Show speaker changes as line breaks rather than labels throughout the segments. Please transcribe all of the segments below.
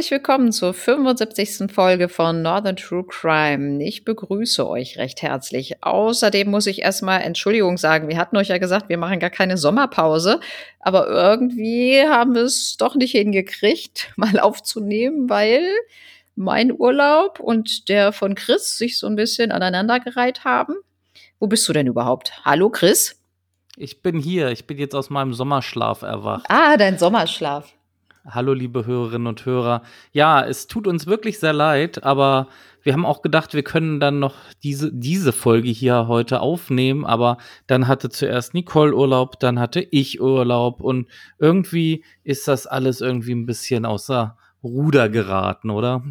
Herzlich willkommen zur 75. Folge von Northern True Crime. Ich begrüße euch recht herzlich. Außerdem muss ich erstmal Entschuldigung sagen. Wir hatten euch ja gesagt, wir machen gar keine Sommerpause. Aber irgendwie haben wir es doch nicht hingekriegt, mal aufzunehmen, weil mein Urlaub und der von Chris sich so ein bisschen aneinandergereiht haben. Wo bist du denn überhaupt? Hallo, Chris?
Ich bin hier. Ich bin jetzt aus meinem Sommerschlaf erwacht.
Ah, dein Sommerschlaf.
Hallo, liebe Hörerinnen und Hörer. Ja, es tut uns wirklich sehr leid, aber wir haben auch gedacht, wir können dann noch diese, diese Folge hier heute aufnehmen, aber dann hatte zuerst Nicole Urlaub, dann hatte ich Urlaub und irgendwie ist das alles irgendwie ein bisschen außer Ruder geraten, oder?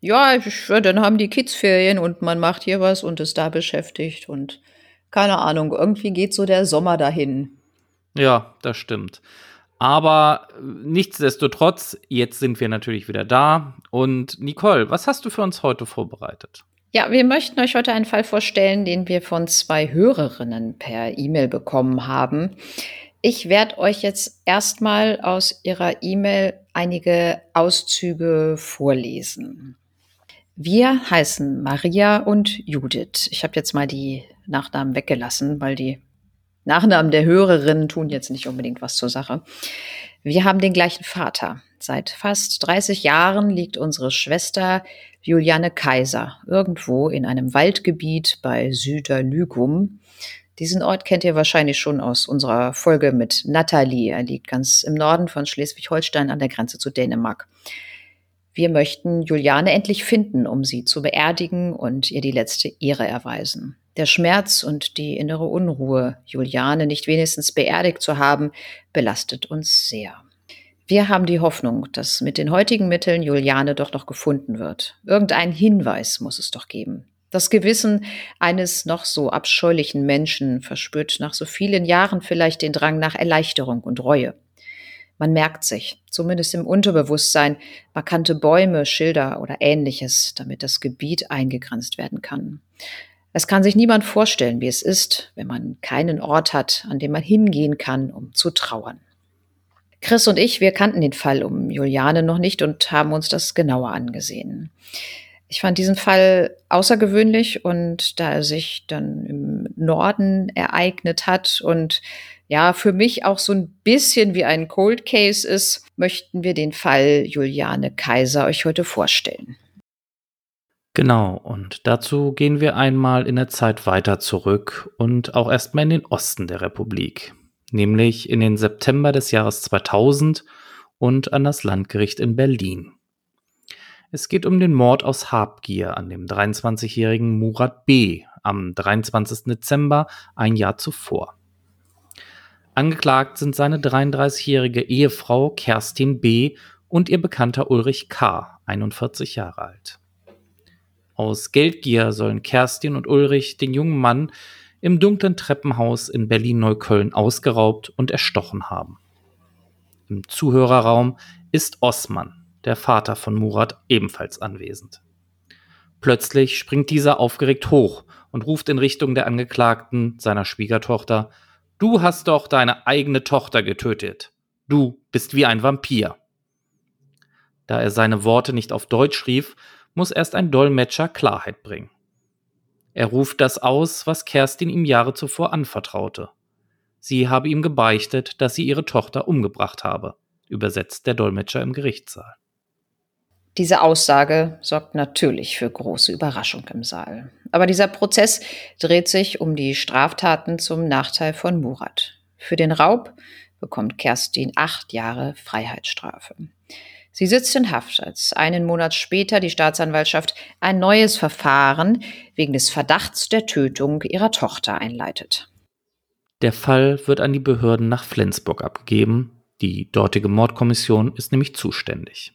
Ja, ich, dann haben die Kids Ferien und man macht hier was und ist da beschäftigt und keine Ahnung, irgendwie geht so der Sommer dahin.
Ja, das stimmt. Aber äh, nichtsdestotrotz, jetzt sind wir natürlich wieder da. Und Nicole, was hast du für uns heute vorbereitet?
Ja, wir möchten euch heute einen Fall vorstellen, den wir von zwei Hörerinnen per E-Mail bekommen haben. Ich werde euch jetzt erstmal aus ihrer E-Mail einige Auszüge vorlesen. Wir heißen Maria und Judith. Ich habe jetzt mal die Nachnamen weggelassen, weil die Nachnamen der Hörerinnen tun jetzt nicht unbedingt was zur Sache. Wir haben den gleichen Vater. Seit fast 30 Jahren liegt unsere Schwester Juliane Kaiser irgendwo in einem Waldgebiet bei Süderlügum. Diesen Ort kennt ihr wahrscheinlich schon aus unserer Folge mit Nathalie. Er liegt ganz im Norden von Schleswig-Holstein an der Grenze zu Dänemark. Wir möchten Juliane endlich finden, um sie zu beerdigen und ihr die letzte Ehre erweisen. Der Schmerz und die innere Unruhe, Juliane nicht wenigstens beerdigt zu haben, belastet uns sehr. Wir haben die Hoffnung, dass mit den heutigen Mitteln Juliane doch noch gefunden wird. Irgendein Hinweis muss es doch geben. Das Gewissen eines noch so abscheulichen Menschen verspürt nach so vielen Jahren vielleicht den Drang nach Erleichterung und Reue. Man merkt sich, zumindest im Unterbewusstsein, markante Bäume, Schilder oder ähnliches, damit das Gebiet eingegrenzt werden kann. Es kann sich niemand vorstellen, wie es ist, wenn man keinen Ort hat, an dem man hingehen kann, um zu trauern. Chris und ich, wir kannten den Fall um Juliane noch nicht und haben uns das genauer angesehen. Ich fand diesen Fall außergewöhnlich und da er sich dann im Norden ereignet hat und ja, für mich auch so ein bisschen wie ein Cold Case ist, möchten wir den Fall Juliane Kaiser euch heute vorstellen.
Genau, und dazu gehen wir einmal in der Zeit weiter zurück und auch erstmal in den Osten der Republik, nämlich in den September des Jahres 2000 und an das Landgericht in Berlin. Es geht um den Mord aus Habgier an dem 23-jährigen Murat B. am 23. Dezember ein Jahr zuvor. Angeklagt sind seine 33-jährige Ehefrau Kerstin B. und ihr Bekannter Ulrich K., 41 Jahre alt. Aus Geldgier sollen Kerstin und Ulrich den jungen Mann im dunklen Treppenhaus in Berlin-Neukölln ausgeraubt und erstochen haben. Im Zuhörerraum ist Osman, der Vater von Murat, ebenfalls anwesend. Plötzlich springt dieser aufgeregt hoch und ruft in Richtung der Angeklagten, seiner Schwiegertochter, Du hast doch deine eigene Tochter getötet. Du bist wie ein Vampir. Da er seine Worte nicht auf Deutsch rief, muss erst ein Dolmetscher Klarheit bringen. Er ruft das aus, was Kerstin ihm Jahre zuvor anvertraute. Sie habe ihm gebeichtet, dass sie ihre Tochter umgebracht habe, übersetzt der Dolmetscher im Gerichtssaal.
Diese Aussage sorgt natürlich für große Überraschung im Saal. Aber dieser Prozess dreht sich um die Straftaten zum Nachteil von Murat. Für den Raub bekommt Kerstin acht Jahre Freiheitsstrafe. Sie sitzt in Haft, als einen Monat später die Staatsanwaltschaft ein neues Verfahren wegen des Verdachts der Tötung ihrer Tochter einleitet.
Der Fall wird an die Behörden nach Flensburg abgegeben. Die dortige Mordkommission ist nämlich zuständig.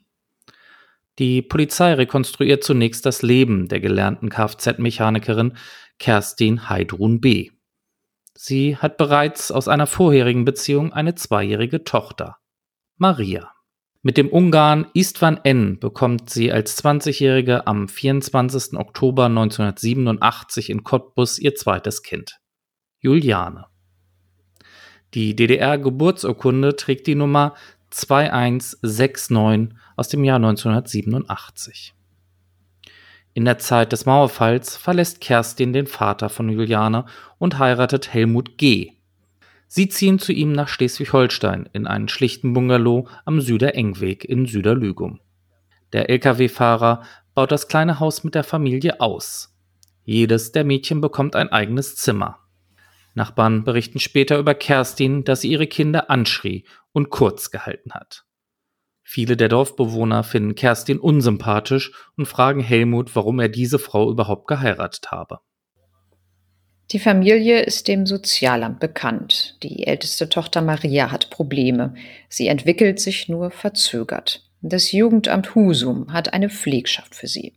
Die Polizei rekonstruiert zunächst das Leben der gelernten Kfz-Mechanikerin Kerstin Heidrun B. Sie hat bereits aus einer vorherigen Beziehung eine zweijährige Tochter, Maria. Mit dem Ungarn Istvan N. bekommt sie als 20-Jährige am 24. Oktober 1987 in Cottbus ihr zweites Kind, Juliane. Die DDR-Geburtsurkunde trägt die Nummer 2169 aus dem Jahr 1987. In der Zeit des Mauerfalls verlässt Kerstin den Vater von Juliane und heiratet Helmut G. Sie ziehen zu ihm nach Schleswig-Holstein in einen schlichten Bungalow am Süderengweg in Süderlügum. Der Lkw-Fahrer baut das kleine Haus mit der Familie aus. Jedes der Mädchen bekommt ein eigenes Zimmer. Nachbarn berichten später über Kerstin, dass sie ihre Kinder anschrie und kurz gehalten hat. Viele der Dorfbewohner finden Kerstin unsympathisch und fragen Helmut, warum er diese Frau überhaupt geheiratet habe.
Die Familie ist dem Sozialamt bekannt. Die älteste Tochter Maria hat Probleme. Sie entwickelt sich nur verzögert. Das Jugendamt Husum hat eine Pflegschaft für sie.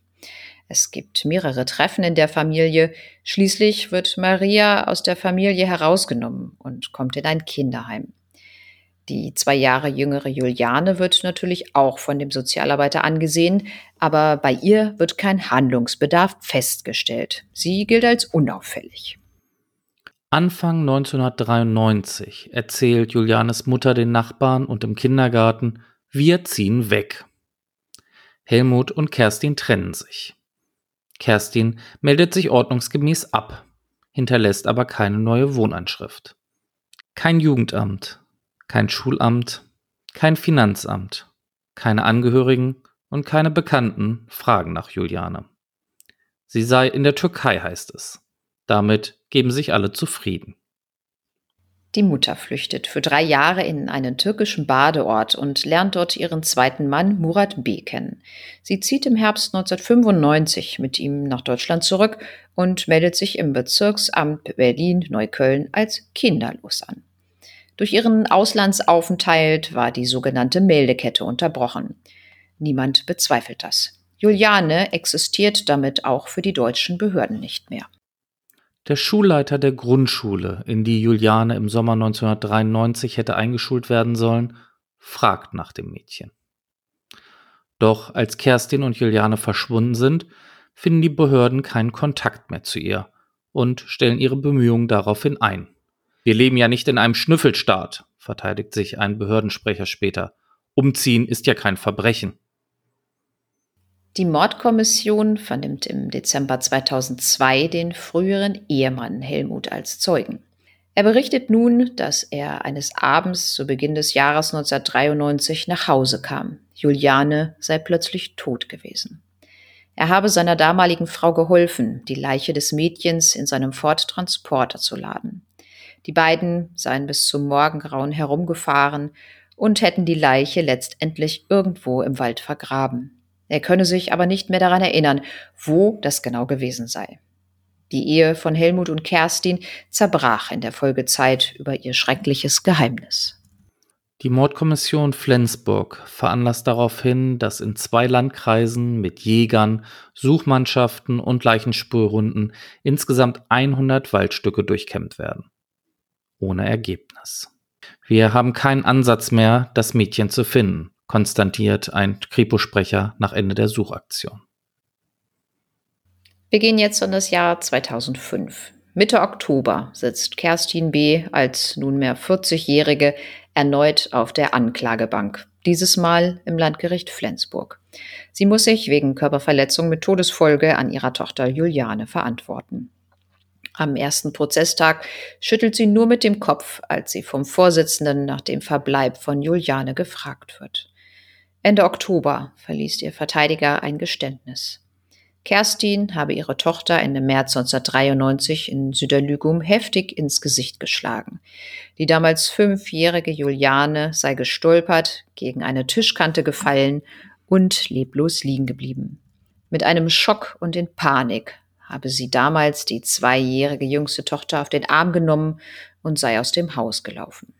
Es gibt mehrere Treffen in der Familie. Schließlich wird Maria aus der Familie herausgenommen und kommt in ein Kinderheim. Die zwei Jahre jüngere Juliane wird natürlich auch von dem Sozialarbeiter angesehen, aber bei ihr wird kein Handlungsbedarf festgestellt. Sie gilt als unauffällig.
Anfang 1993 erzählt Julianes Mutter den Nachbarn und im Kindergarten, wir ziehen weg. Helmut und Kerstin trennen sich. Kerstin meldet sich ordnungsgemäß ab, hinterlässt aber keine neue Wohnanschrift. Kein Jugendamt, kein Schulamt, kein Finanzamt, keine Angehörigen und keine Bekannten fragen nach Juliane. Sie sei in der Türkei, heißt es. Damit geben sich alle zufrieden.
Die Mutter flüchtet für drei Jahre in einen türkischen Badeort und lernt dort ihren zweiten Mann Murat B. kennen. Sie zieht im Herbst 1995 mit ihm nach Deutschland zurück und meldet sich im Bezirksamt Berlin-Neukölln als kinderlos an. Durch ihren Auslandsaufenthalt war die sogenannte Meldekette unterbrochen. Niemand bezweifelt das. Juliane existiert damit auch für die deutschen Behörden nicht mehr.
Der Schulleiter der Grundschule, in die Juliane im Sommer 1993 hätte eingeschult werden sollen, fragt nach dem Mädchen. Doch als Kerstin und Juliane verschwunden sind, finden die Behörden keinen Kontakt mehr zu ihr und stellen ihre Bemühungen daraufhin ein. Wir leben ja nicht in einem Schnüffelstaat, verteidigt sich ein Behördensprecher später. Umziehen ist ja kein Verbrechen.
Die Mordkommission vernimmt im Dezember 2002 den früheren Ehemann Helmut als Zeugen. Er berichtet nun, dass er eines Abends zu Beginn des Jahres 1993 nach Hause kam. Juliane sei plötzlich tot gewesen. Er habe seiner damaligen Frau geholfen, die Leiche des Mädchens in seinem Ford Transporter zu laden. Die beiden seien bis zum Morgengrauen herumgefahren und hätten die Leiche letztendlich irgendwo im Wald vergraben. Er könne sich aber nicht mehr daran erinnern, wo das genau gewesen sei. Die Ehe von Helmut und Kerstin zerbrach in der Folgezeit über ihr schreckliches Geheimnis.
Die Mordkommission Flensburg veranlasst daraufhin, dass in zwei Landkreisen mit Jägern, Suchmannschaften und Leichenspurhunden insgesamt 100 Waldstücke durchkämmt werden ohne Ergebnis. Wir haben keinen Ansatz mehr, das Mädchen zu finden, konstatiert ein Kripo-Sprecher nach Ende der Suchaktion.
Wir gehen jetzt in das Jahr 2005. Mitte Oktober sitzt Kerstin B. als nunmehr 40-Jährige erneut auf der Anklagebank, dieses Mal im Landgericht Flensburg. Sie muss sich wegen Körperverletzung mit Todesfolge an ihrer Tochter Juliane verantworten. Am ersten Prozesstag schüttelt sie nur mit dem Kopf, als sie vom Vorsitzenden nach dem Verbleib von Juliane gefragt wird. Ende Oktober verliest ihr Verteidiger ein Geständnis. Kerstin habe ihre Tochter Ende März 1993 in Süderlügum heftig ins Gesicht geschlagen. Die damals fünfjährige Juliane sei gestolpert, gegen eine Tischkante gefallen und leblos liegen geblieben. Mit einem Schock und in Panik habe sie damals die zweijährige jüngste Tochter auf den Arm genommen und sei aus dem Haus gelaufen.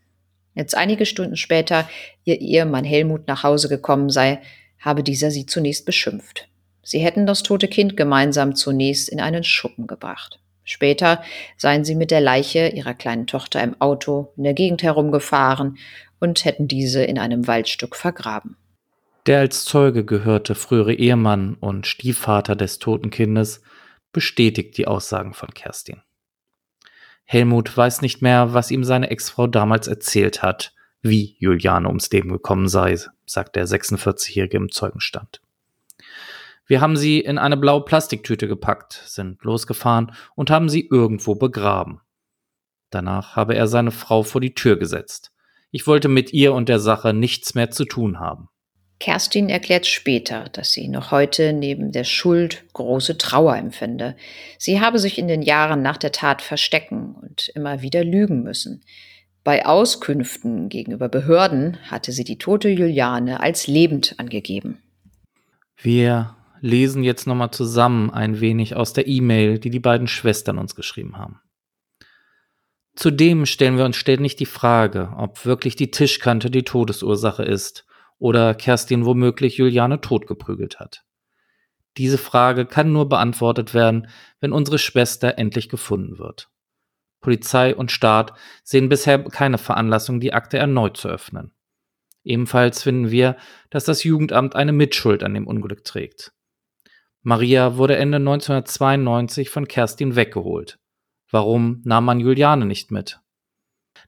Jetzt einige Stunden später ihr Ehemann Helmut nach Hause gekommen sei, habe dieser sie zunächst beschimpft. Sie hätten das tote Kind gemeinsam zunächst in einen Schuppen gebracht. Später seien sie mit der Leiche ihrer kleinen Tochter im Auto in der Gegend herumgefahren und hätten diese in einem Waldstück vergraben.
Der als Zeuge gehörte frühere Ehemann und Stiefvater des toten Kindes bestätigt die Aussagen von Kerstin. Helmut weiß nicht mehr, was ihm seine Ex-Frau damals erzählt hat, wie Juliane ums Leben gekommen sei, sagt der 46-Jährige im Zeugenstand. Wir haben sie in eine blaue Plastiktüte gepackt, sind losgefahren und haben sie irgendwo begraben. Danach habe er seine Frau vor die Tür gesetzt. Ich wollte mit ihr und der Sache nichts mehr zu tun haben.
Kerstin erklärt später, dass sie noch heute neben der Schuld große Trauer empfinde. Sie habe sich in den Jahren nach der Tat verstecken und immer wieder lügen müssen. Bei Auskünften gegenüber Behörden hatte sie die tote Juliane als lebend angegeben.
Wir lesen jetzt nochmal zusammen ein wenig aus der E-Mail, die die beiden Schwestern uns geschrieben haben. Zudem stellen wir uns ständig die Frage, ob wirklich die Tischkante die Todesursache ist oder Kerstin womöglich Juliane totgeprügelt hat. Diese Frage kann nur beantwortet werden, wenn unsere Schwester endlich gefunden wird. Polizei und Staat sehen bisher keine Veranlassung, die Akte erneut zu öffnen. Ebenfalls finden wir, dass das Jugendamt eine Mitschuld an dem Unglück trägt. Maria wurde Ende 1992 von Kerstin weggeholt. Warum nahm man Juliane nicht mit?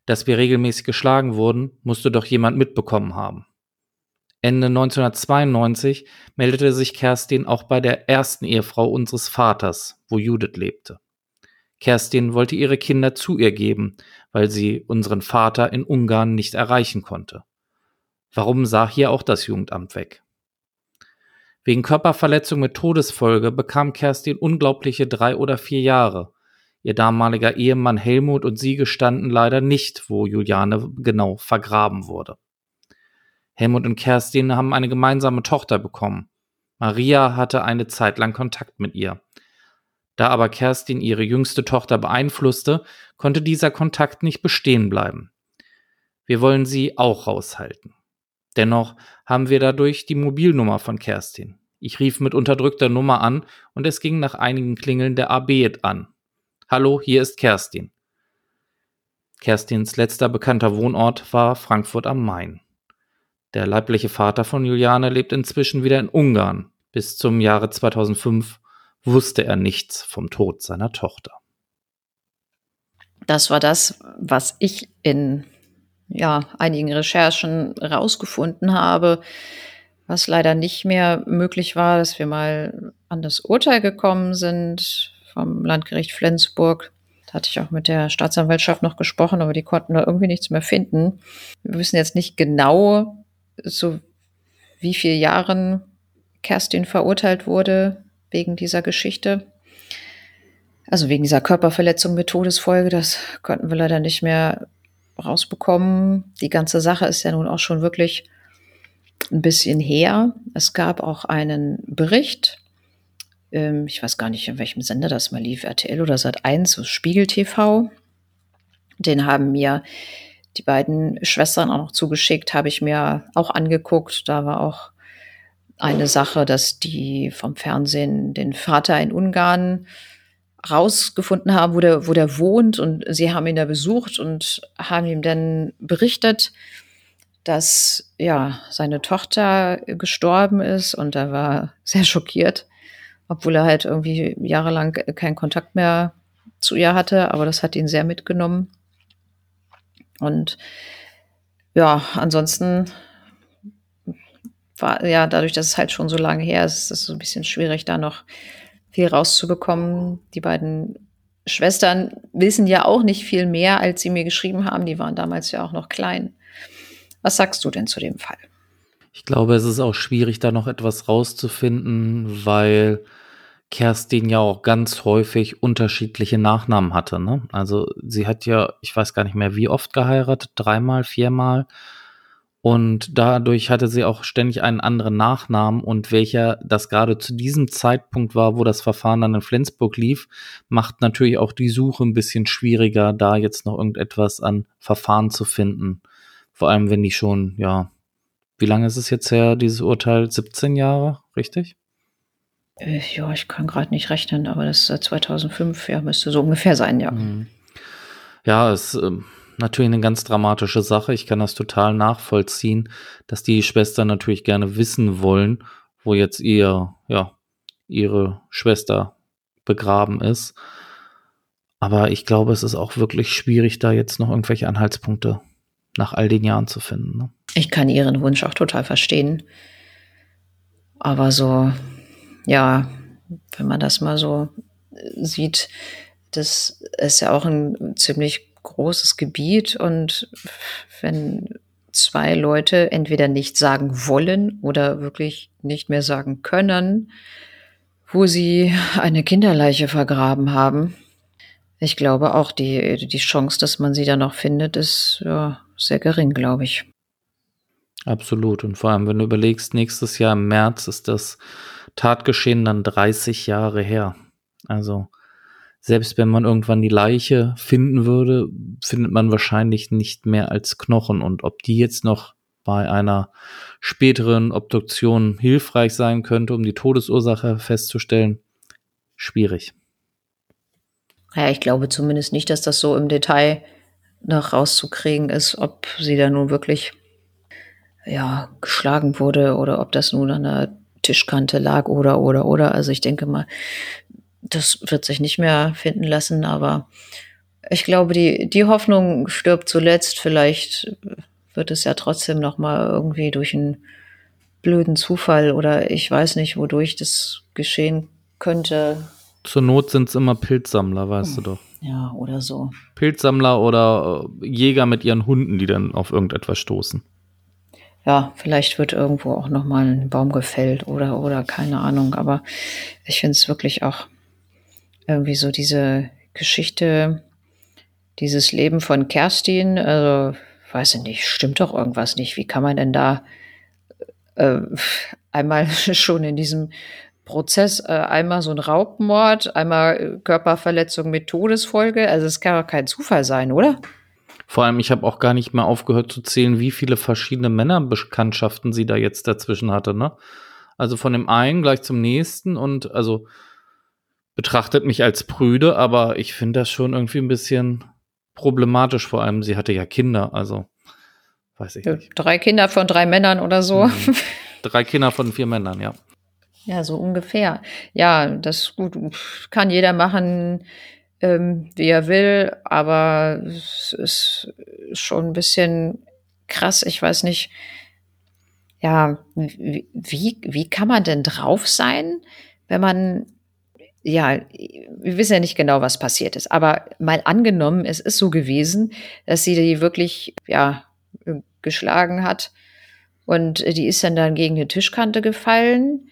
Dass wir regelmäßig geschlagen wurden, musste doch jemand mitbekommen haben. Ende 1992 meldete sich Kerstin auch bei der ersten Ehefrau unseres Vaters, wo Judith lebte. Kerstin wollte ihre Kinder zu ihr geben, weil sie unseren Vater in Ungarn nicht erreichen konnte. Warum sah hier auch das Jugendamt weg? Wegen Körperverletzung mit Todesfolge bekam Kerstin unglaubliche drei oder vier Jahre. Ihr damaliger Ehemann Helmut und sie gestanden leider nicht, wo Juliane genau vergraben wurde. Helmut und Kerstin haben eine gemeinsame Tochter bekommen. Maria hatte eine Zeit lang Kontakt mit ihr. Da aber Kerstin ihre jüngste Tochter beeinflusste, konnte dieser Kontakt nicht bestehen bleiben. Wir wollen sie auch raushalten. Dennoch haben wir dadurch die Mobilnummer von Kerstin. Ich rief mit unterdrückter Nummer an und es ging nach einigen Klingeln der AB an. Hallo, hier ist Kerstin. Kerstins letzter bekannter Wohnort war Frankfurt am Main. Der leibliche Vater von Juliane lebt inzwischen wieder in Ungarn. Bis zum Jahre 2005 wusste er nichts vom Tod seiner Tochter.
Das war das, was ich in ja, einigen Recherchen rausgefunden habe, was leider nicht mehr möglich war, dass wir mal an das Urteil gekommen sind vom Landgericht Flensburg. Da hatte ich auch mit der Staatsanwaltschaft noch gesprochen, aber die konnten da irgendwie nichts mehr finden. Wir wissen jetzt nicht genau, so wie viele Jahren Kerstin verurteilt wurde wegen dieser Geschichte. Also wegen dieser Körperverletzung mit Todesfolge, das konnten wir leider nicht mehr rausbekommen. Die ganze Sache ist ja nun auch schon wirklich ein bisschen her. Es gab auch einen Bericht, ähm, ich weiß gar nicht, in welchem Sender das mal lief, RTL oder Sat1, so Spiegel TV. Den haben mir die beiden Schwestern auch noch zugeschickt, habe ich mir auch angeguckt. Da war auch eine Sache, dass die vom Fernsehen den Vater in Ungarn rausgefunden haben, wo der, wo der wohnt. Und sie haben ihn da besucht und haben ihm dann berichtet, dass ja seine Tochter gestorben ist. Und er war sehr schockiert, obwohl er halt irgendwie jahrelang keinen Kontakt mehr zu ihr hatte. Aber das hat ihn sehr mitgenommen. Und ja, ansonsten war ja dadurch, dass es halt schon so lange her ist, ist es so ein bisschen schwierig, da noch viel rauszubekommen. Die beiden Schwestern wissen ja auch nicht viel mehr, als sie mir geschrieben haben. Die waren damals ja auch noch klein. Was sagst du denn zu dem Fall?
Ich glaube, es ist auch schwierig, da noch etwas rauszufinden, weil Kerstin ja auch ganz häufig unterschiedliche Nachnamen hatte. Ne? Also sie hat ja, ich weiß gar nicht mehr, wie oft geheiratet, dreimal, viermal. Und dadurch hatte sie auch ständig einen anderen Nachnamen und welcher das gerade zu diesem Zeitpunkt war, wo das Verfahren dann in Flensburg lief, macht natürlich auch die Suche ein bisschen schwieriger, da jetzt noch irgendetwas an Verfahren zu finden. Vor allem, wenn die schon, ja, wie lange ist es jetzt her, dieses Urteil? 17 Jahre, richtig?
Äh, ja, ich kann gerade nicht rechnen, aber das ist 2005, ja, müsste so ungefähr sein, ja. Mhm.
Ja, ist äh, natürlich eine ganz dramatische Sache. Ich kann das total nachvollziehen, dass die Schwestern natürlich gerne wissen wollen, wo jetzt ihr, ja, ihre Schwester begraben ist. Aber ich glaube, es ist auch wirklich schwierig, da jetzt noch irgendwelche Anhaltspunkte nach all den Jahren zu finden. Ne?
Ich kann Ihren Wunsch auch total verstehen. Aber so, ja, wenn man das mal so sieht, das ist ja auch ein ziemlich großes Gebiet und wenn zwei Leute entweder nicht sagen wollen oder wirklich nicht mehr sagen können, wo sie eine Kinderleiche vergraben haben. Ich glaube auch, die, die Chance, dass man sie dann noch findet, ist ja, sehr gering, glaube ich.
Absolut. Und vor allem, wenn du überlegst, nächstes Jahr im März ist das Tatgeschehen dann 30 Jahre her. Also selbst wenn man irgendwann die Leiche finden würde, findet man wahrscheinlich nicht mehr als Knochen. Und ob die jetzt noch bei einer späteren Obduktion hilfreich sein könnte, um die Todesursache festzustellen, schwierig.
Ja, ich glaube zumindest nicht, dass das so im Detail noch rauszukriegen ist, ob sie da nun wirklich ja, geschlagen wurde oder ob das nun an der Tischkante lag oder oder oder. Also ich denke mal, das wird sich nicht mehr finden lassen, aber ich glaube, die, die Hoffnung stirbt zuletzt. Vielleicht wird es ja trotzdem noch mal irgendwie durch einen blöden Zufall oder ich weiß nicht, wodurch das geschehen könnte.
Zur Not sind es immer Pilzsammler, weißt hm. du doch.
Ja, oder so.
Pilzsammler oder äh, Jäger mit ihren Hunden, die dann auf irgendetwas stoßen.
Ja, vielleicht wird irgendwo auch noch mal ein Baum gefällt oder oder keine Ahnung, aber ich finde es wirklich auch irgendwie so diese Geschichte, dieses Leben von Kerstin, also weiß ich nicht, stimmt doch irgendwas nicht. Wie kann man denn da äh, einmal schon in diesem Prozess äh, einmal so ein Raubmord, einmal Körperverletzung mit Todesfolge? Also es kann doch kein Zufall sein, oder?
Vor allem, ich habe auch gar nicht mehr aufgehört zu zählen, wie viele verschiedene Männerbekanntschaften sie da jetzt dazwischen hatte, ne? Also von dem einen gleich zum nächsten und also betrachtet mich als prüde, aber ich finde das schon irgendwie ein bisschen problematisch. Vor allem, sie hatte ja Kinder, also weiß ich nicht.
Drei Kinder von drei Männern oder so. Mhm.
Drei Kinder von vier Männern, ja.
Ja, so ungefähr. Ja, das gut, kann jeder machen, ähm, wie er will, aber es ist schon ein bisschen krass. Ich weiß nicht, ja, wie, wie kann man denn drauf sein, wenn man ja, wir wissen ja nicht genau, was passiert ist, aber mal angenommen, es ist so gewesen, dass sie die wirklich, ja, geschlagen hat und die ist dann dann gegen eine Tischkante gefallen.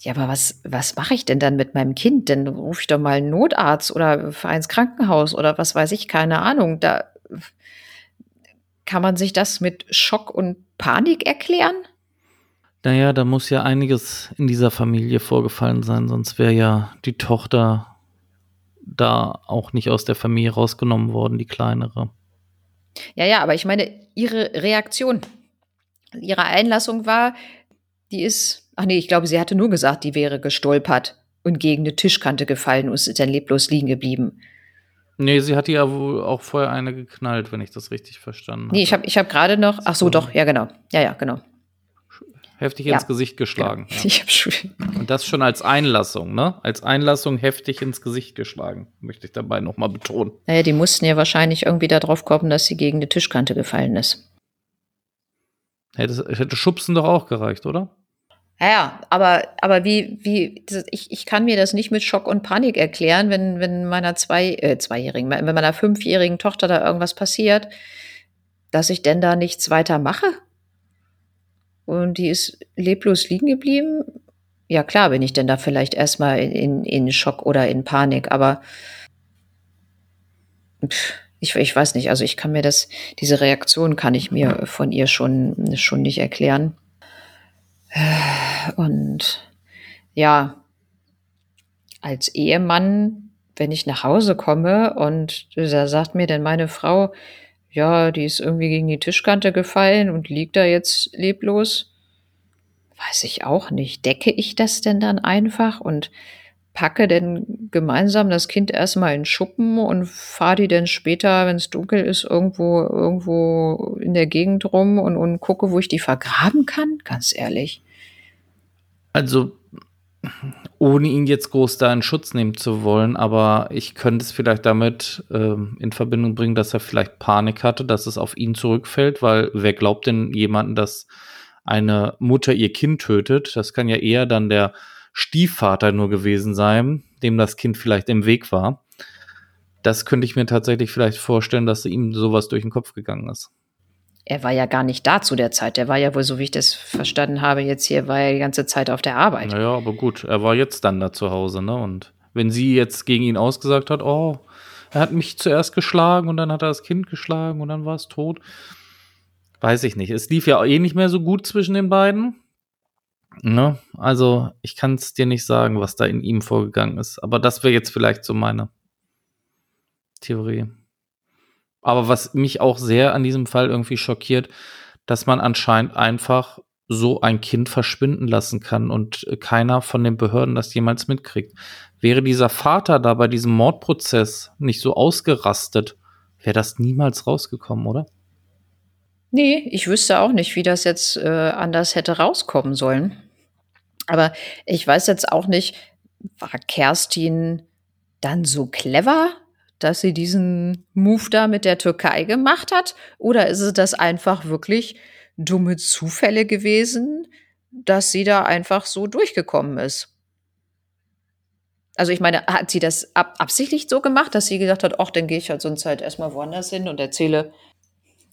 Ja, aber was, was mache ich denn dann mit meinem Kind? Dann rufe ich doch mal einen Notarzt oder ins Krankenhaus oder was weiß ich, keine Ahnung. Da kann man sich das mit Schock und Panik erklären?
Naja, da muss ja einiges in dieser Familie vorgefallen sein, sonst wäre ja die Tochter da auch nicht aus der Familie rausgenommen worden, die kleinere.
Ja, ja, aber ich meine, ihre Reaktion, ihre Einlassung war, die ist, ach nee, ich glaube, sie hatte nur gesagt, die wäre gestolpert und gegen eine Tischkante gefallen und ist dann leblos liegen geblieben.
Nee, sie hat ja wohl auch vorher eine geknallt, wenn ich das richtig verstanden habe.
Nee, ich habe ich hab gerade noch, ach so, doch, ja, genau. Ja, ja, genau
heftig ja. ins Gesicht geschlagen.
Ja. Ich hab schon.
Und das schon als Einlassung, ne? Als Einlassung heftig ins Gesicht geschlagen, möchte ich dabei nochmal betonen.
Naja, die mussten ja wahrscheinlich irgendwie darauf kommen, dass sie gegen die Tischkante gefallen ist.
Hätte, hätte Schubsen doch auch gereicht, oder?
Ja, aber, aber wie, wie, ich, ich kann mir das nicht mit Schock und Panik erklären, wenn, wenn meiner zwei, äh, zweijährigen, wenn meiner fünfjährigen Tochter da irgendwas passiert, dass ich denn da nichts weiter mache und die ist leblos liegen geblieben. Ja klar, bin ich denn da vielleicht erstmal in, in Schock oder in Panik, aber ich, ich weiß nicht, also ich kann mir das, diese Reaktion kann ich mir von ihr schon, schon nicht erklären. Und ja, als Ehemann, wenn ich nach Hause komme und da sagt mir dann meine Frau, ja, die ist irgendwie gegen die Tischkante gefallen und liegt da jetzt leblos. Weiß ich auch nicht. Decke ich das denn dann einfach und packe denn gemeinsam das Kind erstmal in Schuppen und fahre die dann später, wenn es dunkel ist, irgendwo, irgendwo in der Gegend rum und, und gucke, wo ich die vergraben kann? Ganz ehrlich.
Also, ohne ihn jetzt groß da in Schutz nehmen zu wollen, aber ich könnte es vielleicht damit ähm, in Verbindung bringen, dass er vielleicht Panik hatte, dass es auf ihn zurückfällt, weil wer glaubt denn jemanden, dass eine Mutter ihr Kind tötet? Das kann ja eher dann der Stiefvater nur gewesen sein, dem das Kind vielleicht im Weg war. Das könnte ich mir tatsächlich vielleicht vorstellen, dass ihm sowas durch den Kopf gegangen ist
er war ja gar nicht da zu der Zeit. Der war ja wohl, so wie ich das verstanden habe, jetzt hier, war er die ganze Zeit auf der Arbeit.
Naja, aber gut, er war jetzt dann da zu Hause, ne? Und wenn sie jetzt gegen ihn ausgesagt hat, oh, er hat mich zuerst geschlagen und dann hat er das Kind geschlagen und dann war es tot. Weiß ich nicht. Es lief ja eh nicht mehr so gut zwischen den beiden. Ne? Also, ich kann es dir nicht sagen, was da in ihm vorgegangen ist. Aber das wäre jetzt vielleicht so meine Theorie. Aber was mich auch sehr an diesem Fall irgendwie schockiert, dass man anscheinend einfach so ein Kind verschwinden lassen kann und keiner von den Behörden das jemals mitkriegt. Wäre dieser Vater da bei diesem Mordprozess nicht so ausgerastet, wäre das niemals rausgekommen, oder?
Nee, ich wüsste auch nicht, wie das jetzt äh, anders hätte rauskommen sollen. Aber ich weiß jetzt auch nicht, war Kerstin dann so clever, dass sie diesen Move da mit der Türkei gemacht hat? Oder ist es das einfach wirklich dumme Zufälle gewesen, dass sie da einfach so durchgekommen ist? Also ich meine, hat sie das ab absichtlich so gemacht, dass sie gesagt hat, ach, dann gehe ich halt sonst halt erstmal woanders hin und erzähle,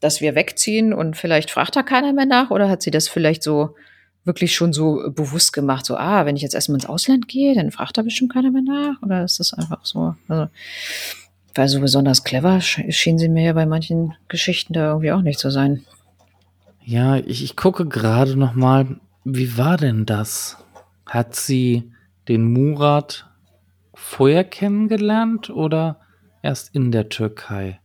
dass wir wegziehen und vielleicht fragt da keiner mehr nach? Oder hat sie das vielleicht so wirklich schon so bewusst gemacht, so, ah, wenn ich jetzt erstmal ins Ausland gehe, dann fragt da bestimmt keiner mehr nach? Oder ist das einfach so? Also, weil so besonders clever schien sie mir ja bei manchen Geschichten da irgendwie auch nicht zu sein.
Ja, ich, ich gucke gerade noch mal, wie war denn das? Hat sie den Murat vorher kennengelernt oder erst in der Türkei?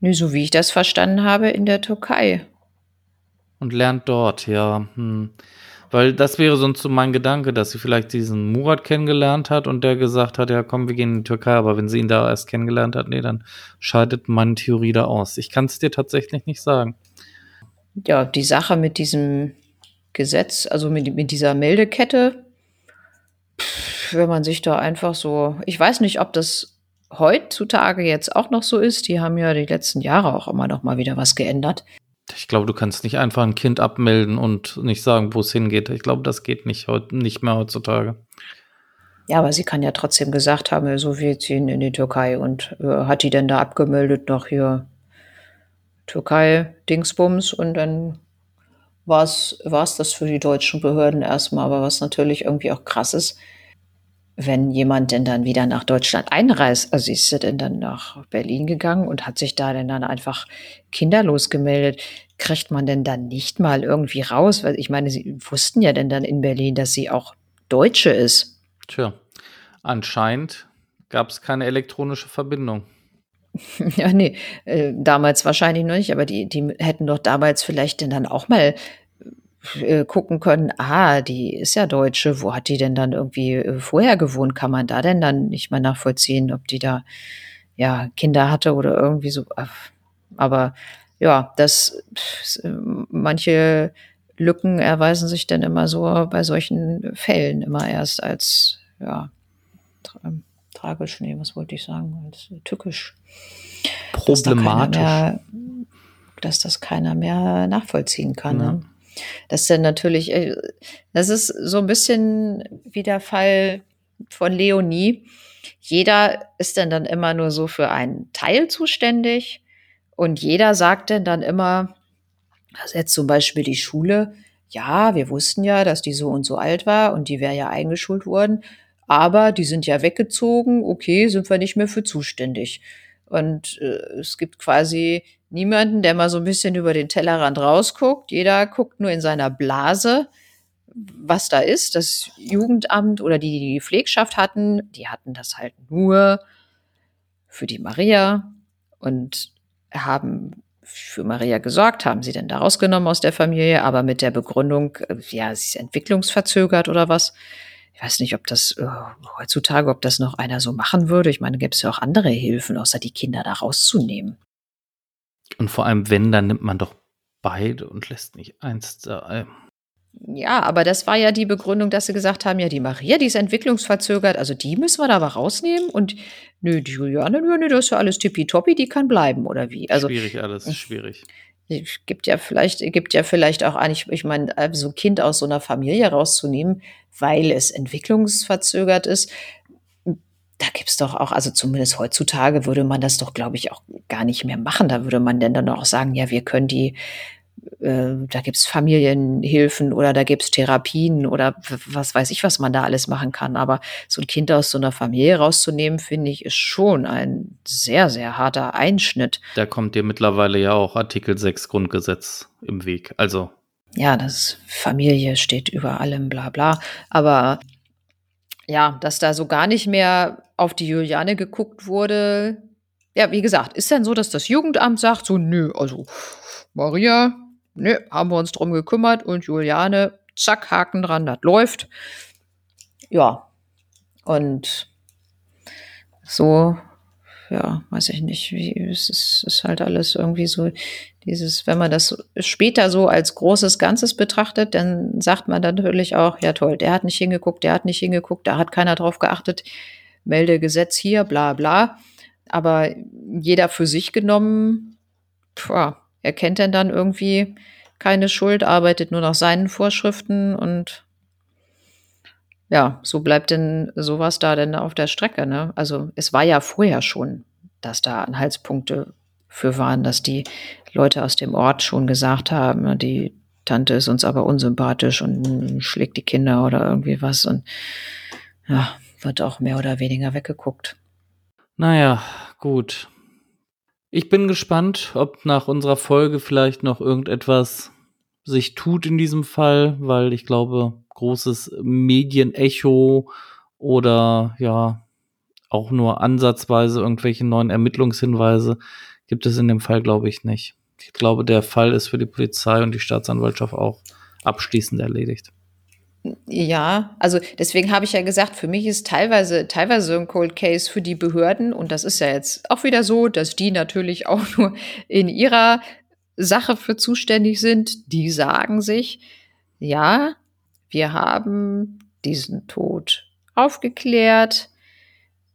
Nö, so wie ich das verstanden habe, in der Türkei.
Und lernt dort, ja. Hm. Weil das wäre sonst so mein Gedanke, dass sie vielleicht diesen Murat kennengelernt hat und der gesagt hat, ja komm, wir gehen in die Türkei, aber wenn sie ihn da erst kennengelernt hat, nee, dann scheidet meine Theorie da aus. Ich kann es dir tatsächlich nicht sagen.
Ja, die Sache mit diesem Gesetz, also mit, mit dieser Meldekette, wenn man sich da einfach so, ich weiß nicht, ob das heutzutage jetzt auch noch so ist. Die haben ja die letzten Jahre auch immer noch mal wieder was geändert.
Ich glaube, du kannst nicht einfach ein Kind abmelden und nicht sagen, wo es hingeht. Ich glaube, das geht nicht, nicht mehr heutzutage.
Ja, aber sie kann ja trotzdem gesagt haben, so wir ziehen in die Türkei und äh, hat die denn da abgemeldet noch hier Türkei-Dingsbums und dann war es das für die deutschen Behörden erstmal. Aber was natürlich irgendwie auch krass ist, wenn jemand denn dann wieder nach Deutschland einreist, also ist sie denn dann nach Berlin gegangen und hat sich da denn dann einfach kinderlos gemeldet, kriegt man denn dann nicht mal irgendwie raus? Weil ich meine, sie wussten ja denn dann in Berlin, dass sie auch Deutsche ist.
Tja, anscheinend gab es keine elektronische Verbindung.
Ja, nee, äh, damals wahrscheinlich noch nicht, aber die, die hätten doch damals vielleicht denn dann auch mal äh, gucken können, ah, die ist ja Deutsche, wo hat die denn dann irgendwie äh, vorher gewohnt? Kann man da denn dann nicht mal nachvollziehen, ob die da ja Kinder hatte oder irgendwie so? Aber ja, das manche Lücken erweisen sich dann immer so bei solchen Fällen immer erst als ja tra tragisch, nee, was wollte ich sagen, als tückisch.
Problematisch.
Dass, da mehr, dass das keiner mehr nachvollziehen kann. Ja. Ne? Das ist dann natürlich, äh, das ist so ein bisschen wie der Fall von Leonie. Jeder ist dann dann immer nur so für einen Teil zuständig und jeder sagt dann dann immer, also jetzt zum Beispiel die Schule, ja, wir wussten ja, dass die so und so alt war und die wäre ja eingeschult worden, aber die sind ja weggezogen, okay, sind wir nicht mehr für zuständig. Und äh, es gibt quasi niemanden, der mal so ein bisschen über den Tellerrand rausguckt. Jeder guckt nur in seiner Blase, was da ist. Das Jugendamt oder die, die die Pflegschaft hatten, die hatten das halt nur für die Maria und haben für Maria gesorgt, haben sie denn da rausgenommen aus der Familie, aber mit der Begründung, äh, ja, sie ist entwicklungsverzögert oder was. Ich weiß nicht, ob das äh, heutzutage, ob das noch einer so machen würde. Ich meine, gäbe es ja auch andere Hilfen, außer die Kinder da rauszunehmen.
Und vor allem, wenn, dann nimmt man doch beide und lässt nicht eins da.
Ja, aber das war ja die Begründung, dass sie gesagt haben, ja, die Maria, die ist entwicklungsverzögert, also die müssen wir da aber rausnehmen und nö, die Juliane, nö, nö, das ist ja alles tippitoppi, die kann bleiben oder wie? Also
schwierig alles, schwierig.
Es gibt ja vielleicht, gibt ja vielleicht auch eigentlich, ich meine, so ein Kind aus so einer Familie rauszunehmen, weil es entwicklungsverzögert ist, da gibt's doch auch, also zumindest heutzutage würde man das doch, glaube ich, auch gar nicht mehr machen. Da würde man denn dann auch sagen, ja, wir können die äh, da gibt's Familienhilfen oder da gibt's Therapien oder was weiß ich, was man da alles machen kann. Aber so ein Kind aus so einer Familie rauszunehmen, finde ich, ist schon ein sehr, sehr harter Einschnitt.
Da kommt dir mittlerweile ja auch Artikel 6 Grundgesetz im Weg. Also.
Ja, das Familie steht über allem, bla bla. Aber ja, dass da so gar nicht mehr auf die Juliane geguckt wurde. Ja, wie gesagt, ist denn so, dass das Jugendamt sagt, so, nö, also Maria, ne, haben wir uns drum gekümmert und Juliane, zack, Haken dran, das läuft. Ja, und so, ja, weiß ich nicht, wie, es ist, ist halt alles irgendwie so, dieses, wenn man das später so als großes Ganzes betrachtet, dann sagt man natürlich auch, ja toll, der hat nicht hingeguckt, der hat nicht hingeguckt, da hat keiner drauf geachtet, Meldegesetz hier, bla bla. Aber jeder für sich genommen, pff, er kennt denn dann irgendwie, keine Schuld, arbeitet nur nach seinen Vorschriften und ja, so bleibt denn sowas da denn auf der Strecke. Ne? Also es war ja vorher schon, dass da Anhaltspunkte für waren, dass die Leute aus dem Ort schon gesagt haben, die Tante ist uns aber unsympathisch und schlägt die Kinder oder irgendwie was und ja, wird auch mehr oder weniger weggeguckt.
Naja, gut. Ich bin gespannt, ob nach unserer Folge vielleicht noch irgendetwas sich tut in diesem Fall, weil ich glaube, großes Medienecho oder ja, auch nur ansatzweise irgendwelche neuen Ermittlungshinweise gibt es in dem Fall, glaube ich, nicht. Ich glaube, der Fall ist für die Polizei und die Staatsanwaltschaft auch abschließend erledigt.
Ja, also deswegen habe ich ja gesagt, für mich ist teilweise, teilweise ein Cold Case für die Behörden und das ist ja jetzt auch wieder so, dass die natürlich auch nur in ihrer Sache für zuständig sind. Die sagen sich, ja, wir haben diesen Tod aufgeklärt.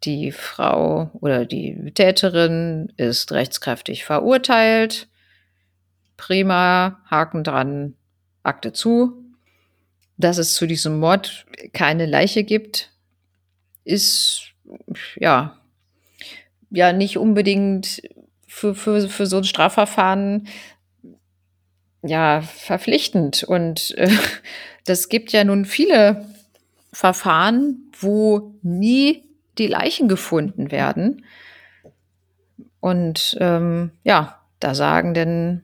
Die Frau oder die Täterin ist rechtskräftig verurteilt. Prima, Haken dran, Akte zu, dass es zu diesem Mord keine Leiche gibt, ist ja, ja nicht unbedingt für, für, für so ein Strafverfahren ja verpflichtend. Und äh, das gibt ja nun viele Verfahren, wo nie die Leichen gefunden werden. Und ähm, ja, da sagen denn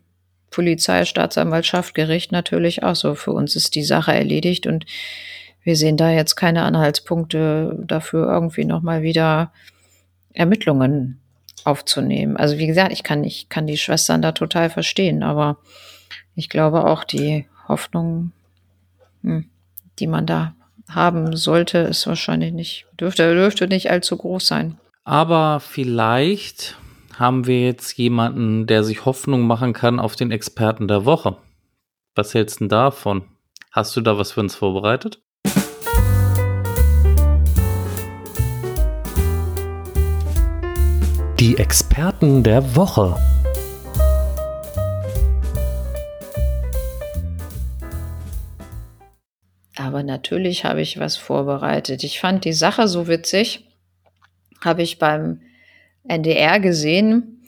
Polizei, Staatsanwaltschaft, Gericht natürlich auch so, für uns ist die Sache erledigt und wir sehen da jetzt keine Anhaltspunkte dafür, irgendwie nochmal wieder Ermittlungen aufzunehmen. Also wie gesagt, ich kann, ich kann die Schwestern da total verstehen, aber ich glaube auch, die Hoffnung, hm, die man da haben sollte, ist wahrscheinlich nicht, dürfte, dürfte nicht allzu groß sein.
Aber vielleicht haben wir jetzt jemanden, der sich Hoffnung machen kann auf den Experten der Woche. Was hältst du denn davon? Hast du da was für uns vorbereitet?
Die Experten der Woche.
Aber natürlich habe ich was vorbereitet. Ich fand die Sache so witzig. Habe ich beim NDR gesehen.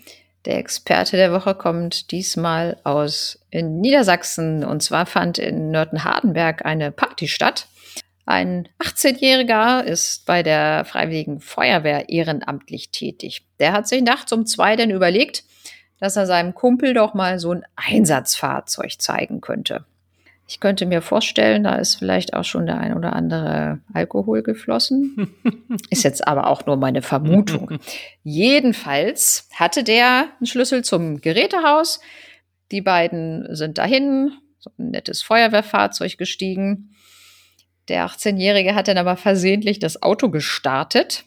Der Experte der Woche kommt diesmal aus Niedersachsen und zwar fand in Nörten-Hardenberg eine Party statt. Ein 18-Jähriger ist bei der Freiwilligen Feuerwehr ehrenamtlich tätig. Der hat sich nachts um zwei denn überlegt, dass er seinem Kumpel doch mal so ein Einsatzfahrzeug zeigen könnte. Ich könnte mir vorstellen, da ist vielleicht auch schon der ein oder andere Alkohol geflossen. Ist jetzt aber auch nur meine Vermutung. Jedenfalls hatte der einen Schlüssel zum Gerätehaus. Die beiden sind dahin, so ein nettes Feuerwehrfahrzeug gestiegen. Der 18-Jährige hat dann aber versehentlich das Auto gestartet.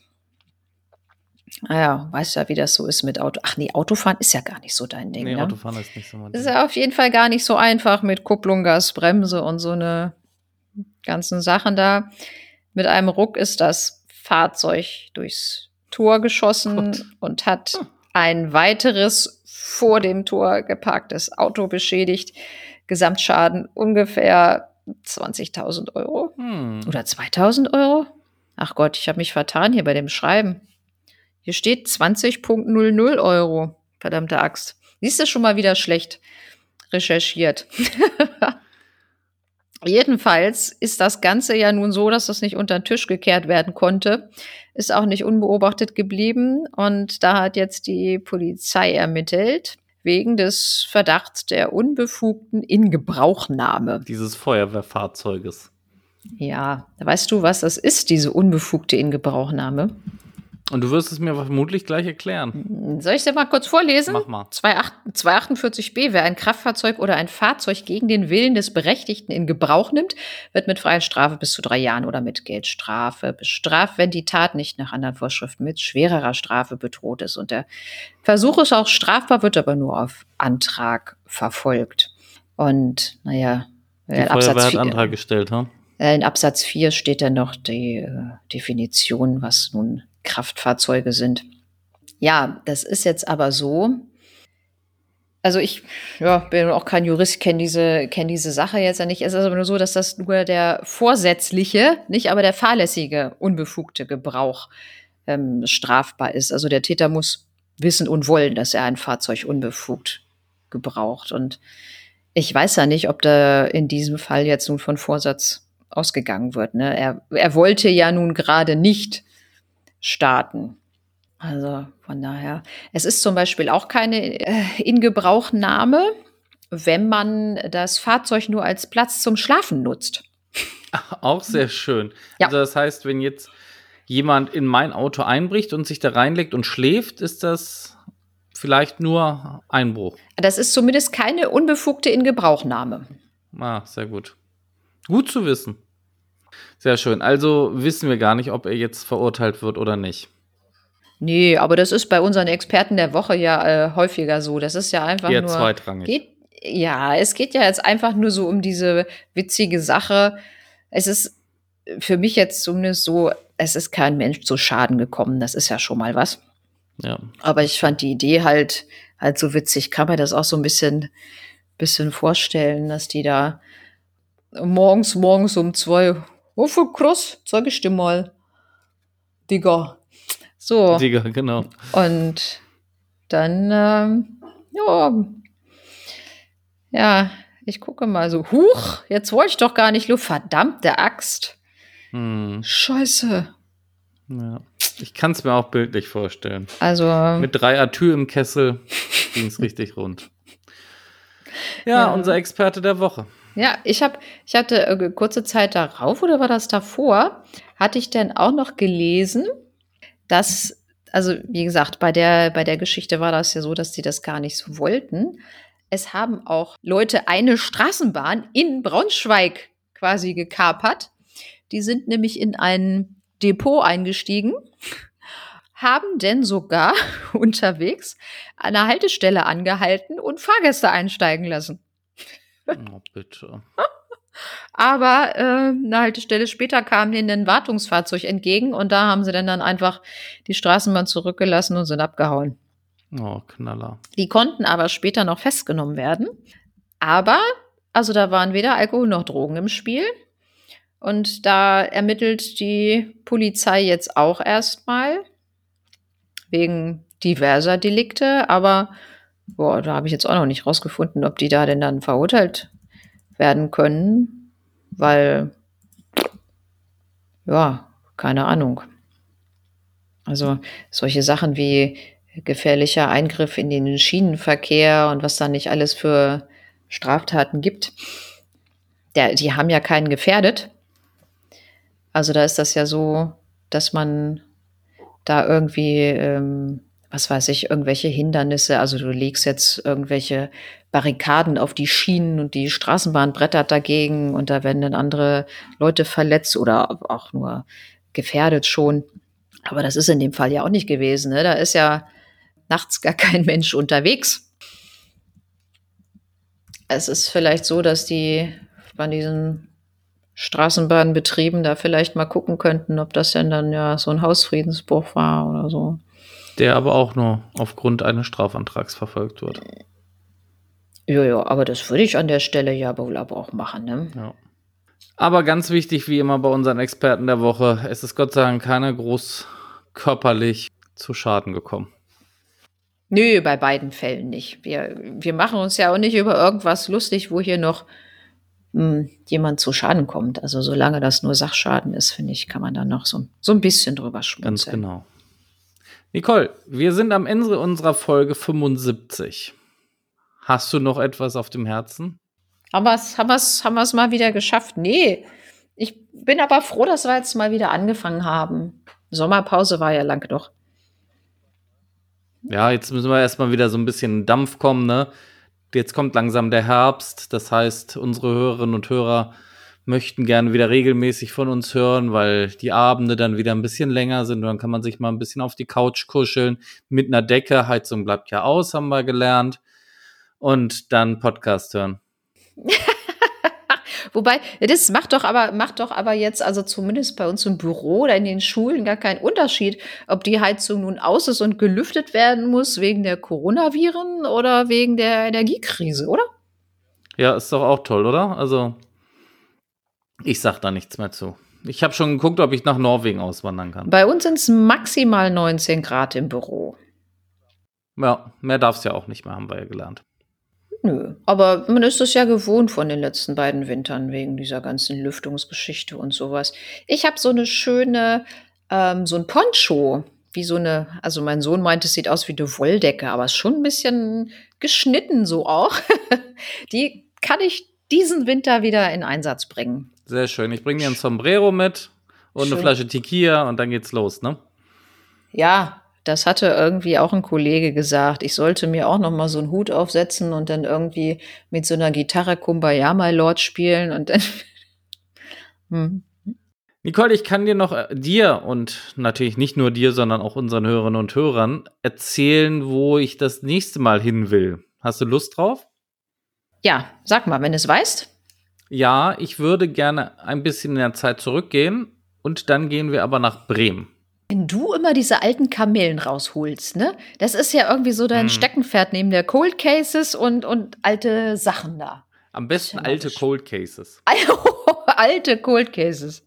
Naja, weißt ja, wie das so ist mit Auto. Ach nee, Autofahren ist ja gar nicht so dein Ding.
Nee,
ne?
Autofahren ist nicht so mein
ist
Ding.
ja auf jeden Fall gar nicht so einfach mit Kupplung, Gas, Bremse und so eine ganzen Sachen da. Mit einem Ruck ist das Fahrzeug durchs Tor geschossen
Gott.
und hat ein weiteres vor dem Tor geparktes Auto beschädigt. Gesamtschaden ungefähr 20.000 Euro.
Hm.
Oder 2000 Euro? Ach Gott, ich habe mich vertan hier bei dem Schreiben. Hier steht 20.00 Euro. Verdammte Axt. Siehst du schon mal wieder schlecht recherchiert. Jedenfalls ist das Ganze ja nun so, dass das nicht unter den Tisch gekehrt werden konnte. Ist auch nicht unbeobachtet geblieben. Und da hat jetzt die Polizei ermittelt wegen des Verdachts der unbefugten Ingebrauchnahme.
Dieses Feuerwehrfahrzeuges.
Ja, weißt du, was das ist, diese unbefugte Ingebrauchnahme?
Und du wirst es mir vermutlich gleich erklären.
Soll ich dir mal kurz vorlesen?
Mach mal.
248b, wer ein Kraftfahrzeug oder ein Fahrzeug gegen den Willen des Berechtigten in Gebrauch nimmt, wird mit freier Strafe bis zu drei Jahren oder mit Geldstrafe bestraft, wenn die Tat nicht nach anderen Vorschriften mit schwererer Strafe bedroht ist. Und der Versuch ist auch strafbar, wird aber nur auf Antrag verfolgt. Und naja,
Die Feuerwehr
Absatz
hat
4
Antrag gestellt, ha?
äh, in Absatz 4 steht dann noch die äh, Definition, was nun Kraftfahrzeuge sind. Ja, das ist jetzt aber so. Also ich ja, bin auch kein Jurist, kenne diese, kenn diese Sache jetzt ja nicht. Es ist aber nur so, dass das nur der vorsätzliche, nicht aber der fahrlässige, unbefugte Gebrauch ähm, strafbar ist. Also der Täter muss wissen und wollen, dass er ein Fahrzeug unbefugt gebraucht. Und ich weiß ja nicht, ob da in diesem Fall jetzt nun von Vorsatz ausgegangen wird. Ne? Er, er wollte ja nun gerade nicht starten. Also von daher. Es ist zum Beispiel auch keine äh, Ingebrauchnahme, wenn man das Fahrzeug nur als Platz zum Schlafen nutzt.
Auch sehr schön.
Ja.
Also das heißt, wenn jetzt jemand in mein Auto einbricht und sich da reinlegt und schläft, ist das vielleicht nur Einbruch.
Das ist zumindest keine unbefugte Ingebrauchnahme.
Ah, sehr gut. Gut zu wissen. Sehr schön. Also wissen wir gar nicht, ob er jetzt verurteilt wird oder nicht.
Nee, aber das ist bei unseren Experten der Woche ja äh, häufiger so. Das ist ja einfach
Eher
nur.
zweitrangig.
Geht, ja, es geht ja jetzt einfach nur so um diese witzige Sache. Es ist für mich jetzt zumindest so, es ist kein Mensch zu Schaden gekommen. Das ist ja schon mal was.
Ja.
Aber ich fand die Idee halt, halt so witzig. Kann mir das auch so ein bisschen, bisschen vorstellen, dass die da morgens, morgens um zwei, oh, für krass, sag ich dir mal. Digga. So.
Digga, genau.
Und dann, ähm, ja, ja, ich gucke mal so, huch, jetzt wollte ich doch gar nicht, Luft, verdammte Axt.
Hm.
Scheiße.
Ja. Ich kann es mir auch bildlich vorstellen.
Also,
Mit drei Atü im Kessel ging es richtig rund. Ja,
Ja.
unser Experte der Woche.
Ja, ich habe, ich hatte äh, kurze Zeit darauf oder war das davor, hatte ich dann auch noch gelesen, dass, also wie gesagt, bei der, bei der Geschichte war das ja so, dass die das gar nicht so wollten. Es haben auch Leute eine Straßenbahn in Braunschweig quasi gekapert. Die sind nämlich in ein Depot eingestiegen, haben denn sogar unterwegs an einer Haltestelle angehalten und Fahrgäste einsteigen lassen.
Oh, bitte.
Aber äh, eine Haltestelle später kam ihnen ein Wartungsfahrzeug entgegen und da haben sie dann, dann einfach die Straßenbahn zurückgelassen und sind abgehauen.
Oh, Knaller.
Die konnten aber später noch festgenommen werden. Aber, also da waren weder Alkohol noch Drogen im Spiel. Und da ermittelt die Polizei jetzt auch erstmal wegen diverser Delikte. Aber boah, da habe ich jetzt auch noch nicht rausgefunden, ob die da denn dann verurteilt werden können. Weil, ja, keine Ahnung. Also solche Sachen wie gefährlicher Eingriff in den Schienenverkehr und was da nicht alles für Straftaten gibt. Der, die haben ja keinen gefährdet. Also da ist das ja so, dass man da irgendwie, ähm, was weiß ich, irgendwelche Hindernisse, also du legst jetzt irgendwelche Barrikaden auf die Schienen und die Straßenbahn brettert dagegen und da werden dann andere Leute verletzt oder auch nur gefährdet schon. Aber das ist in dem Fall ja auch nicht gewesen. Ne? Da ist ja nachts gar kein Mensch unterwegs. Es ist vielleicht so, dass die bei diesen Straßenbahnbetrieben da vielleicht mal gucken könnten, ob das denn dann ja so ein Hausfriedensbruch war oder so.
Der aber auch nur aufgrund eines Strafantrags verfolgt wird.
Ja, ja, aber das würde ich an der Stelle ja wohl aber auch machen, ne?
Ja. Aber ganz wichtig, wie immer bei unseren Experten der Woche, es ist Gott sei Dank keiner groß körperlich zu Schaden gekommen.
Nö, bei beiden Fällen nicht. Wir, wir machen uns ja auch nicht über irgendwas lustig, wo hier noch hm, jemand zu Schaden kommt. Also solange das nur Sachschaden ist, finde ich, kann man da noch so, so ein bisschen drüber schmunzeln.
Ganz genau. Nicole, wir sind am Ende unserer Folge 75. Hast du noch etwas auf dem Herzen?
Haben wir es haben wir's, haben wir's mal wieder geschafft? Nee. Ich bin aber froh, dass wir jetzt mal wieder angefangen haben. Sommerpause war ja lang doch.
Ja, jetzt müssen wir erstmal wieder so ein bisschen Dampf kommen, ne? Jetzt kommt langsam der Herbst. Das heißt, unsere Hörerinnen und Hörer möchten gerne wieder regelmäßig von uns hören, weil die Abende dann wieder ein bisschen länger sind. Und dann kann man sich mal ein bisschen auf die Couch kuscheln mit einer Decke. Heizung bleibt ja aus, haben wir gelernt. Und dann Podcast hören.
Wobei, das macht doch aber, macht doch aber jetzt, also zumindest bei uns im Büro oder in den Schulen gar keinen Unterschied, ob die Heizung nun aus ist und gelüftet werden muss wegen der Coronaviren oder wegen der Energiekrise, oder?
Ja, ist doch auch toll, oder? Also, ich sag da nichts mehr zu. Ich habe schon geguckt, ob ich nach Norwegen auswandern kann.
Bei uns sind es maximal 19 Grad im Büro.
Ja, mehr darf es ja auch nicht mehr, haben wir ja gelernt.
Nö, aber man ist es ja gewohnt von den letzten beiden Wintern wegen dieser ganzen Lüftungsgeschichte und sowas. Ich habe so eine schöne, ähm, so ein Poncho, wie so eine, also mein Sohn meinte, es sieht aus wie eine Wolldecke, aber ist schon ein bisschen geschnitten so auch. Die kann ich diesen Winter wieder in Einsatz bringen.
Sehr schön. Ich bringe dir ein Sombrero mit und schön. eine Flasche Tequila und dann geht's los, ne?
Ja, das hatte irgendwie auch ein Kollege gesagt. Ich sollte mir auch noch mal so einen Hut aufsetzen und dann irgendwie mit so einer Gitarre Kumbaya My Lord spielen und dann.
hm. Nicole, ich kann dir noch äh, dir und natürlich nicht nur dir, sondern auch unseren Hörerinnen und Hörern erzählen, wo ich das nächste Mal hin will. Hast du Lust drauf?
Ja, sag mal, wenn es weißt.
Ja, ich würde gerne ein bisschen in der Zeit zurückgehen und dann gehen wir aber nach Bremen.
Wenn du immer diese alten Kamellen rausholst, ne? Das ist ja irgendwie so dein hm. Steckenpferd neben der Cold Cases und, und alte Sachen da.
Am besten alte Cold Cases.
alte Cold Cases.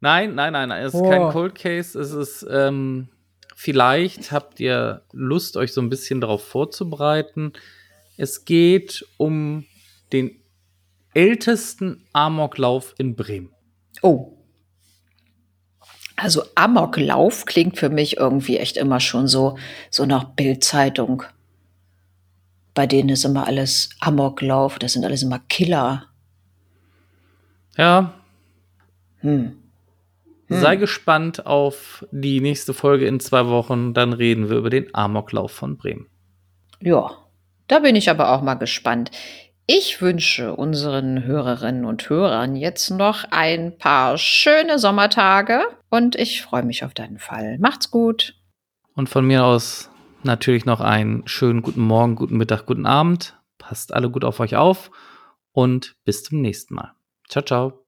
Nein, nein, nein, nein. Es ist oh. kein Cold Case. Es ist, ähm, vielleicht habt ihr Lust, euch so ein bisschen darauf vorzubereiten. Es geht um den ältesten Amoklauf in Bremen.
Oh. Also Amoklauf klingt für mich irgendwie echt immer schon so, so nach Bildzeitung. Bei denen ist immer alles Amoklauf, das sind alles immer Killer.
Ja. Hm. Hm. Sei gespannt auf die nächste Folge in zwei Wochen, dann reden wir über den Amoklauf von Bremen.
Ja, da bin ich aber auch mal gespannt. Ich wünsche unseren Hörerinnen und Hörern jetzt noch ein paar schöne Sommertage und ich freue mich auf deinen Fall. Macht's gut.
Und von mir aus natürlich noch einen schönen guten Morgen, guten Mittag, guten Abend. Passt alle gut auf euch auf und bis zum nächsten Mal. Ciao, ciao.